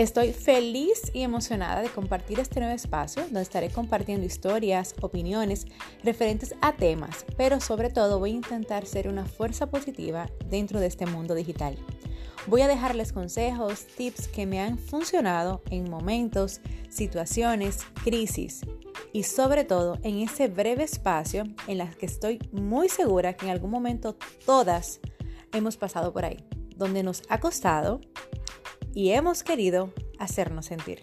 Estoy feliz y emocionada de compartir este nuevo espacio donde estaré compartiendo historias, opiniones referentes a temas, pero sobre todo voy a intentar ser una fuerza positiva dentro de este mundo digital. Voy a dejarles consejos, tips que me han funcionado en momentos, situaciones, crisis y sobre todo en ese breve espacio en las que estoy muy segura que en algún momento todas hemos pasado por ahí, donde nos ha costado y hemos querido hacernos sentir.